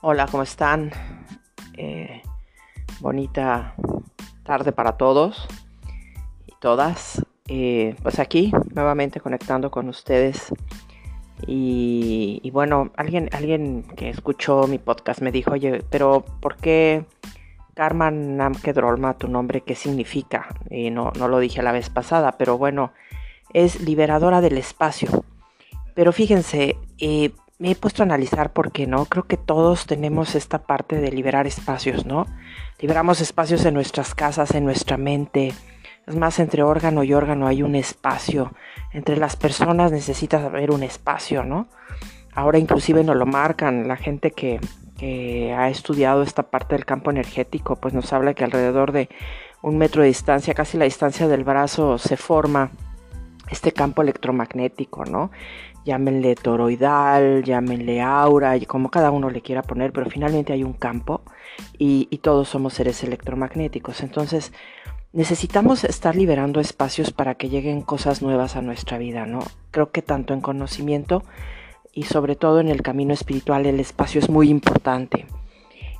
Hola, ¿cómo están? Eh, bonita tarde para todos y todas. Eh, pues aquí, nuevamente conectando con ustedes. Y, bueno, alguien, alguien que escuchó mi podcast me dijo, oye, pero ¿por qué Karma Namkedrolma, tu nombre, qué significa? Y no, no lo dije la vez pasada, pero bueno, es liberadora del espacio. Pero fíjense, eh, me he puesto a analizar porque no, creo que todos tenemos esta parte de liberar espacios, ¿no? Liberamos espacios en nuestras casas, en nuestra mente. Es más, entre órgano y órgano hay un espacio. Entre las personas necesitas haber un espacio, ¿no? Ahora inclusive nos lo marcan la gente que, que ha estudiado esta parte del campo energético, pues nos habla que alrededor de un metro de distancia, casi la distancia del brazo, se forma este campo electromagnético, ¿no? Llámenle toroidal, llámenle aura, como cada uno le quiera poner, pero finalmente hay un campo y, todos somos seres electromagnéticos. Entonces necesitamos estar liberando espacios para que lleguen cosas nuevas a nuestra vida, ¿no? Creo que tanto en conocimiento y sobre todo en el camino espiritual el espacio es muy importante.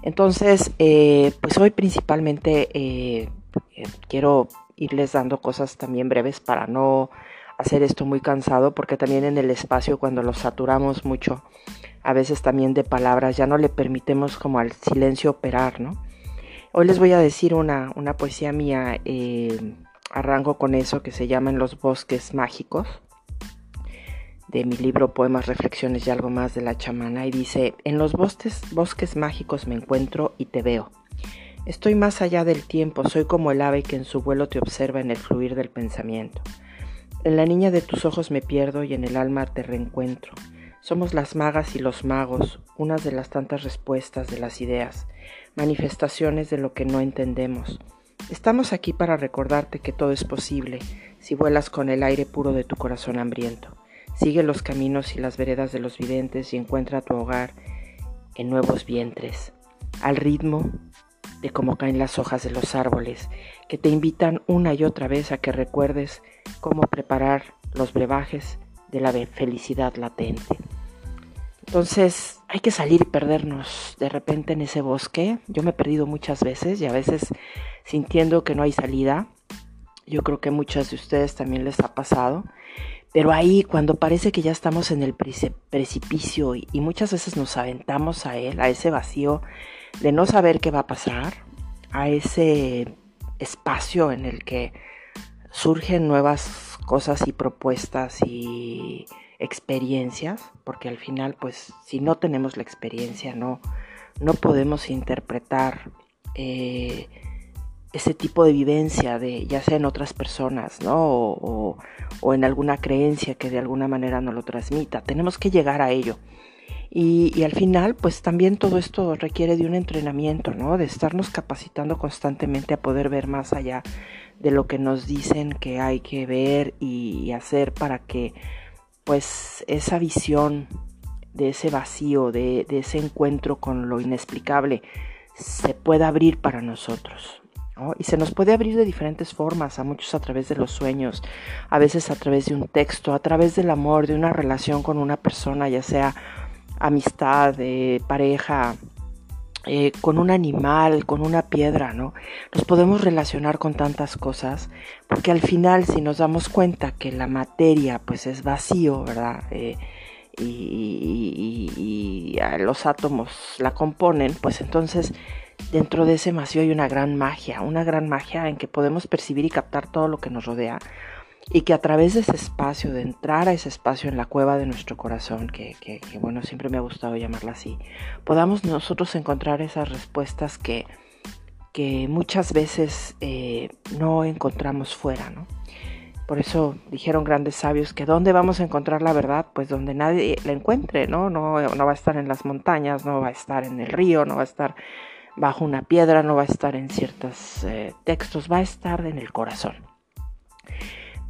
Entonces, eh, pues hoy principalmente eh, eh, quiero irles dando cosas también breves para no hacer esto muy cansado porque también en el espacio cuando lo saturamos mucho, a veces también de palabras, ya no le permitemos como al silencio operar, ¿no? Hoy les voy a decir una, una poesía mía, eh, arranco con eso que se llama En los bosques mágicos, de mi libro Poemas, Reflexiones y algo más de la chamana, y dice, en los bosques, bosques mágicos me encuentro y te veo. Estoy más allá del tiempo, soy como el ave que en su vuelo te observa en el fluir del pensamiento. En la niña de tus ojos me pierdo y en el alma te reencuentro. Somos las magas y los magos, unas de las tantas respuestas de las ideas, manifestaciones de lo que no entendemos. Estamos aquí para recordarte que todo es posible si vuelas con el aire puro de tu corazón hambriento. Sigue los caminos y las veredas de los videntes y encuentra tu hogar en nuevos vientres, al ritmo de cómo caen las hojas de los árboles, que te invitan una y otra vez a que recuerdes cómo preparar los brebajes de la felicidad latente. Entonces hay que salir y perdernos de repente en ese bosque. Yo me he perdido muchas veces y a veces sintiendo que no hay salida. Yo creo que muchas de ustedes también les ha pasado. Pero ahí cuando parece que ya estamos en el precipicio y, y muchas veces nos aventamos a él, a ese vacío de no saber qué va a pasar, a ese espacio en el que surgen nuevas cosas y propuestas y experiencias, porque al final, pues, si no tenemos la experiencia, no, no podemos interpretar eh, ese tipo de vivencia, de, ya sea en otras personas, ¿no? O, o, en alguna creencia que de alguna manera nos lo transmita. Tenemos que llegar a ello. Y, al final, pues también todo esto requiere de un entrenamiento, ¿no? De estarnos capacitando constantemente a poder ver más allá de lo que nos dicen que hay que ver y hacer para que pues esa visión de ese vacío, de, ese encuentro con lo inexplicable, se pueda abrir para nosotros. Y se nos puede abrir de diferentes formas, a muchos a través de los sueños, a veces a través de un texto, a través del amor, de una relación con una persona, ya sea amistad, pareja, eh, con un animal, con una piedra, ¿no? Nos podemos relacionar con tantas cosas, porque al final si nos damos cuenta que la materia pues es vacío, ¿verdad? Eh, y, y, los átomos la componen, pues entonces dentro de ese vacío hay una gran magia, una gran magia en que podemos percibir y captar todo lo que nos rodea y que a través de ese espacio, de entrar a ese espacio en la cueva de nuestro corazón, que, bueno, siempre me ha gustado llamarla así, podamos nosotros encontrar esas respuestas que, que muchas veces eh, no encontramos fuera, ¿no? Por eso dijeron grandes sabios que ¿dónde vamos a encontrar la verdad? Pues donde nadie la encuentre, ¿no? No, no va a estar en las montañas, no va a estar en el río, no va a estar bajo una piedra, no va a estar en ciertos eh, textos, va a estar en el corazón.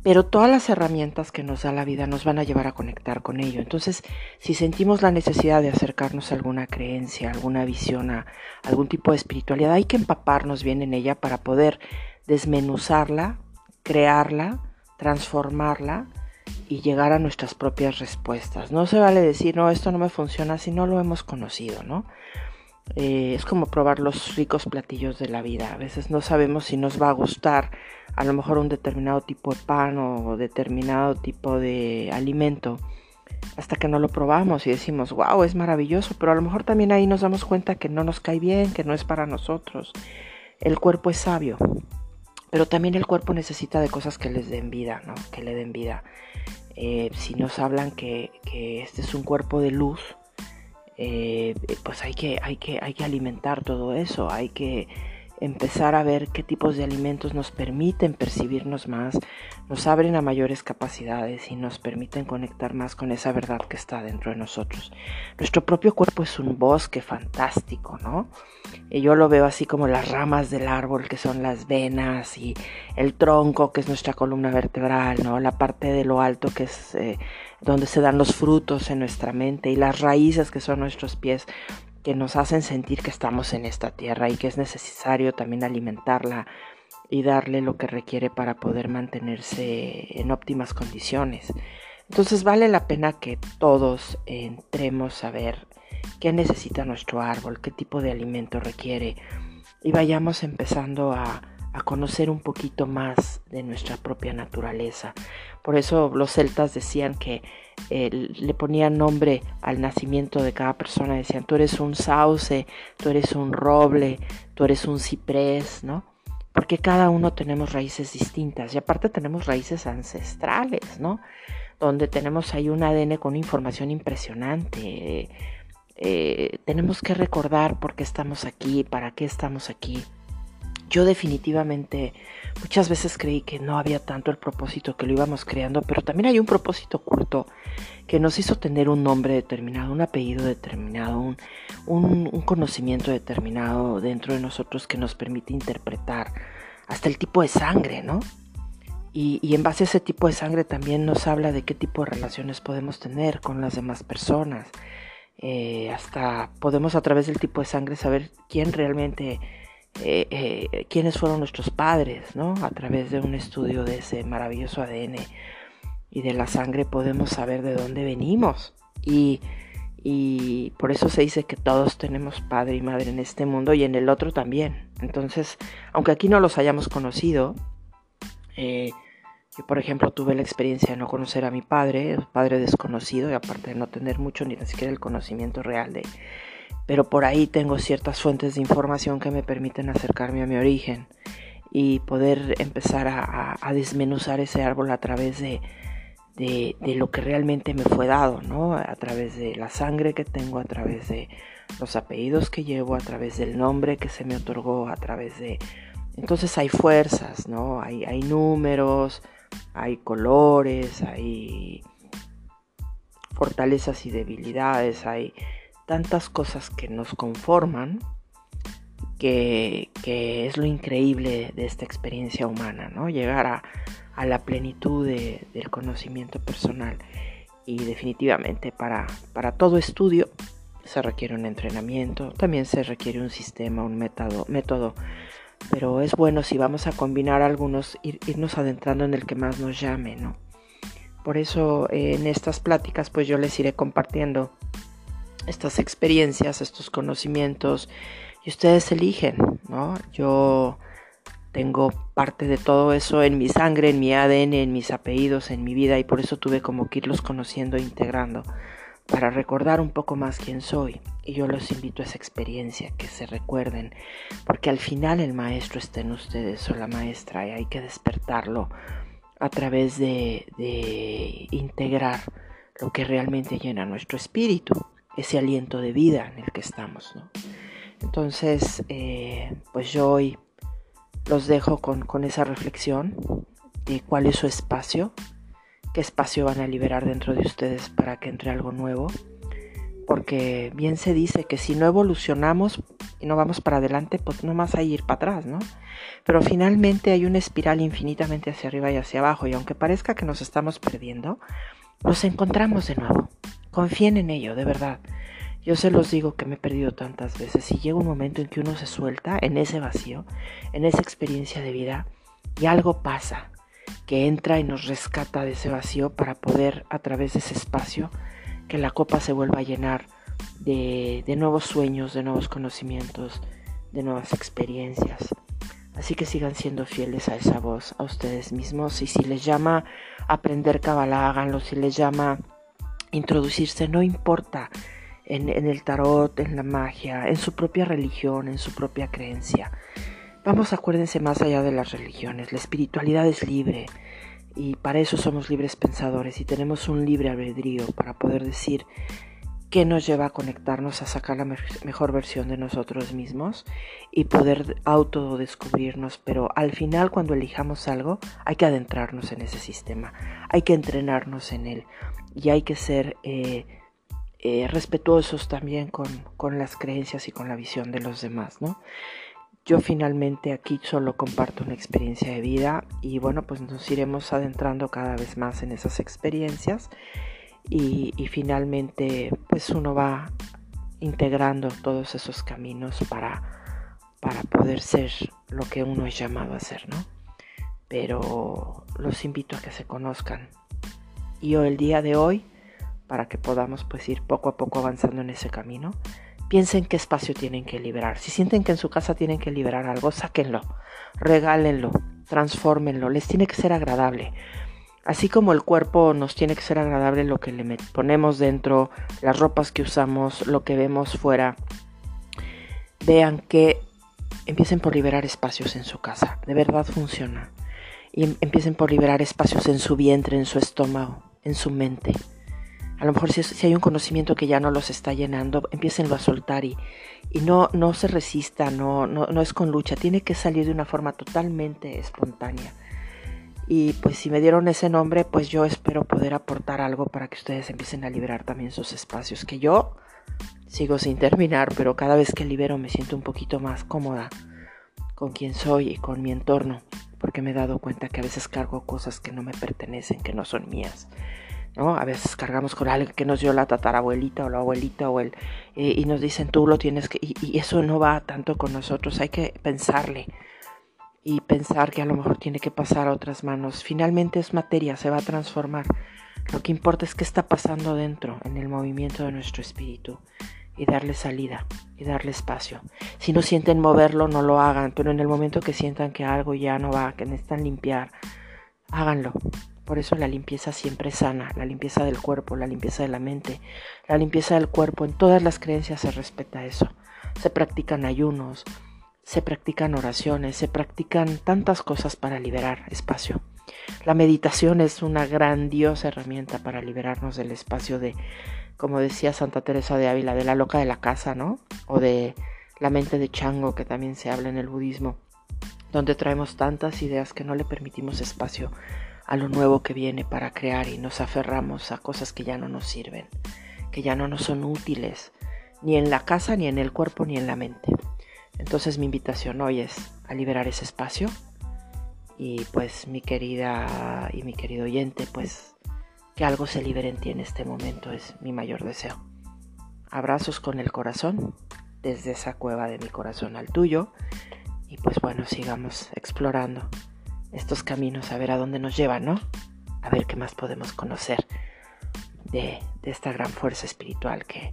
Pero todas las herramientas que nos da la vida nos van a llevar a conectar con ello. Entonces, si sentimos la necesidad de acercarnos a alguna creencia, alguna visión, a algún tipo de espiritualidad, hay que empaparnos bien en ella para poder desmenuzarla, crearla, transformarla y llegar a nuestras propias respuestas. No se vale decir, no, esto no me funciona si no lo hemos conocido, ¿no? Eh, es como probar los ricos platillos de la vida. A veces no sabemos si nos va a gustar a lo mejor un determinado tipo de pan o determinado tipo de alimento hasta que no lo probamos y decimos, wow, es maravilloso, pero a lo mejor también ahí nos damos cuenta que no nos cae bien, que no es para nosotros. El cuerpo es sabio, pero también el cuerpo necesita de cosas que les den vida, ¿no? Que le den vida. Eh, si nos hablan que, este es un cuerpo de luz, eh, pues hay que, hay, que, hay que alimentar todo eso, hay que empezar a ver qué tipos de alimentos nos permiten percibirnos más, nos abren a mayores capacidades y nos permiten conectar más con esa verdad que está dentro de nosotros. Nuestro propio cuerpo es un bosque fantástico, ¿no? Y yo lo veo así como las ramas del árbol que son las venas y el tronco que es nuestra columna vertebral, ¿no? La parte de lo alto que es eh, donde se dan los frutos en nuestra mente y las raíces que son nuestros pies que nos hacen sentir que estamos en esta tierra y que es necesario también alimentarla y darle lo que requiere para poder mantenerse en óptimas condiciones. Entonces vale la pena que todos entremos a ver qué necesita nuestro árbol, qué tipo de alimento requiere y vayamos empezando a, a conocer un poquito más de nuestra propia naturaleza. Por eso los celtas decían que eh, le ponían nombre al nacimiento de cada persona, decían, tú eres un sauce, tú eres un roble, tú eres un ciprés, ¿no? Porque cada uno tenemos raíces distintas y aparte tenemos raíces ancestrales, ¿no? Donde tenemos ahí un ADN con información impresionante. Eh, tenemos que recordar por qué estamos aquí, para qué estamos aquí. Yo definitivamente muchas veces creí que no había tanto el propósito que lo íbamos creando, pero también hay un propósito oculto que nos hizo tener un nombre determinado, un apellido determinado, un, un, conocimiento determinado dentro de nosotros que nos permite interpretar hasta el tipo de sangre, ¿no? Y, y, en base a ese tipo de sangre también nos habla de qué tipo de relaciones podemos tener con las demás personas. Eh, hasta podemos a través del tipo de sangre saber quién realmente eh, eh, quiénes fueron nuestros padres, ¿no? A través de un estudio de ese maravilloso ADN y de la sangre podemos saber de dónde venimos. Y, y por eso se dice que todos tenemos padre y madre en este mundo y en el otro también. Entonces, aunque aquí no los hayamos conocido, eh, yo por ejemplo tuve la experiencia de no conocer a mi padre, padre desconocido, y aparte de no tener mucho ni siquiera el conocimiento real de, pero por ahí tengo ciertas fuentes de información que me permiten acercarme a mi origen y poder empezar a, desmenuzar ese árbol a través de, lo que realmente me fue dado, ¿no? A través de la sangre que tengo, a través de los apellidos que llevo, a través del nombre que se me otorgó, a través de... Entonces hay fuerzas, ¿no? Hay números, hay colores, hay fortalezas y debilidades, hay tantas cosas que nos conforman que, es lo increíble de esta experiencia humana, ¿no? Llegar a, la plenitud del conocimiento personal. Y definitivamente para, para todo estudio se requiere un entrenamiento, también se requiere un sistema, un método, método pero es bueno si vamos a combinar algunos, irnos adentrando en el que más nos llame, ¿no? Por eso en estas pláticas pues yo les iré compartiendo estas experiencias, estos conocimientos y ustedes eligen, ¿no? Yo tengo parte de todo eso en mi sangre, en mi ADN, en mis apellidos, en mi vida y por eso tuve como que irlos conociendo e integrando para recordar un poco más quién soy. Y yo los invito a esa experiencia, que se recuerden, porque al final el maestro está en ustedes o la maestra y hay que despertarlo a través de, de integrar lo que realmente llena nuestro espíritu ese aliento de vida en el que estamos. Entonces, eh, pues yo hoy los dejo con, con esa reflexión de cuál es su espacio, qué espacio van a liberar dentro de ustedes para que entre algo nuevo. Porque bien se dice que si no evolucionamos y no vamos para adelante, pues no más hay ir para atrás, ¿no? Pero finalmente hay una espiral infinitamente hacia arriba y hacia abajo y aunque parezca que nos estamos perdiendo, nos encontramos de nuevo. Confíen en ello, de verdad. Yo se los digo que me he perdido tantas veces y llega un momento en que uno se suelta en ese vacío, en esa experiencia de vida y algo pasa que entra y nos rescata de ese vacío para poder a través de ese espacio que la copa se vuelva a llenar de, nuevos sueños, de nuevos conocimientos, de nuevas experiencias. Así que sigan siendo fieles a esa voz, a ustedes mismos. Y si les llama aprender Kabbalah, háganlo. Si les llama introducirse, no importa. En, en, el tarot, en la magia, en su propia religión, en su propia creencia. Vamos, acuérdense más allá de las religiones. La espiritualidad es libre y para eso somos libres pensadores y tenemos un libre albedrío para poder decir qué nos lleva a conectarnos, a sacar la mejor versión de nosotros mismos y poder autodescubrirnos. Pero al final, cuando elijamos algo, hay que adentrarnos en ese sistema, hay que entrenarnos en él y hay que ser eh, eh, respetuosos también con, con, las creencias y con la visión de los demás, ¿no? Yo finalmente aquí solo comparto una experiencia de vida y bueno, pues nos iremos adentrando cada vez más en esas experiencias y, finalmente pues uno va integrando todos esos caminos para, para poder ser lo que uno es llamado a ser, ¿no? Pero los invito a que se conozcan. Y hoy, el día de hoy, para que podamos pues ir poco a poco avanzando en ese camino, piensen qué espacio tienen que liberar. Si sienten que en su casa tienen que liberar algo, sáquenlo, regálenlo, transfórmenlo, les tiene que ser agradable. Así como el cuerpo nos tiene que ser agradable lo que le ponemos dentro, las ropas que usamos, lo que vemos fuera. Vean que empiecen por liberar espacios en su casa. De verdad funciona. Y em, empiecen por liberar espacios en su vientre, en su estómago, en su mente. A lo mejor si, hay un conocimiento que ya no los está llenando, empiecenlo a soltar y, y no, no se resista, no, no, no es con lucha, tiene que salir de una forma totalmente espontánea. Y pues si me dieron ese nombre, pues yo espero poder aportar algo para que ustedes empiecen a liberar también sus espacios. Que yo sigo sin terminar, pero cada vez que libero me siento un poquito más cómoda con quien soy y con mi entorno. Porque me he dado cuenta que a veces cargo cosas que no me pertenecen, que no son mías. ¿no? A veces cargamos con alguien que nos dio la tatarabuelita o la abuelita o el, eh, y nos dicen tú lo tienes que... y eso no va tanto con nosotros, hay que pensarle y pensar que a lo mejor tiene que pasar a otras manos. Finalmente es materia, se va a transformar. Lo que importa es qué está pasando dentro, en el movimiento de nuestro espíritu, y darle salida, y darle espacio. Si no sienten moverlo, no lo hagan, pero en el momento que sientan que algo ya no va, que necesitan limpiar, háganlo. Por eso la limpieza siempre es sana, la limpieza del cuerpo, la limpieza de la mente, la limpieza del cuerpo, en todas las creencias se respeta eso. Se practican ayunos, se practican oraciones, se practican tantas cosas para liberar espacio. La meditación es una grandiosa herramienta para liberarnos del espacio de, como decía Santa Teresa de Ávila, de la loca de la casa, ¿no? O de la mente de chango que también se habla en el budismo, donde traemos tantas ideas que no le permitimos espacio a lo nuevo que viene para crear y nos aferramos a cosas que ya no nos sirven, que ya no nos son útiles, ni en la casa, ni en el cuerpo, ni en la mente. Entonces mi invitación hoy es a liberar ese espacio y pues mi querida y mi querido oyente, pues que algo se libere en ti en este momento es mi mayor deseo. Abrazos con el corazón, desde esa cueva de mi corazón al tuyo y pues bueno, sigamos explorando estos caminos a ver a dónde nos llevan, ¿no? A ver qué más podemos conocer de, de esta gran fuerza espiritual que,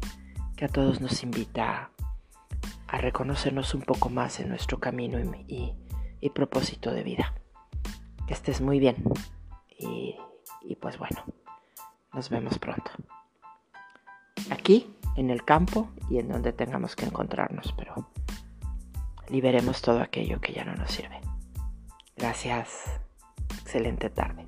que a todos nos invita a reconocernos un poco más en nuestro camino y, propósito de vida. Que estés muy bien y, y pues bueno, nos vemos pronto. Aquí, en el campo y en donde tengamos que encontrarnos, pero liberemos todo aquello que ya no nos sirve. Gracias. Excelente tarde.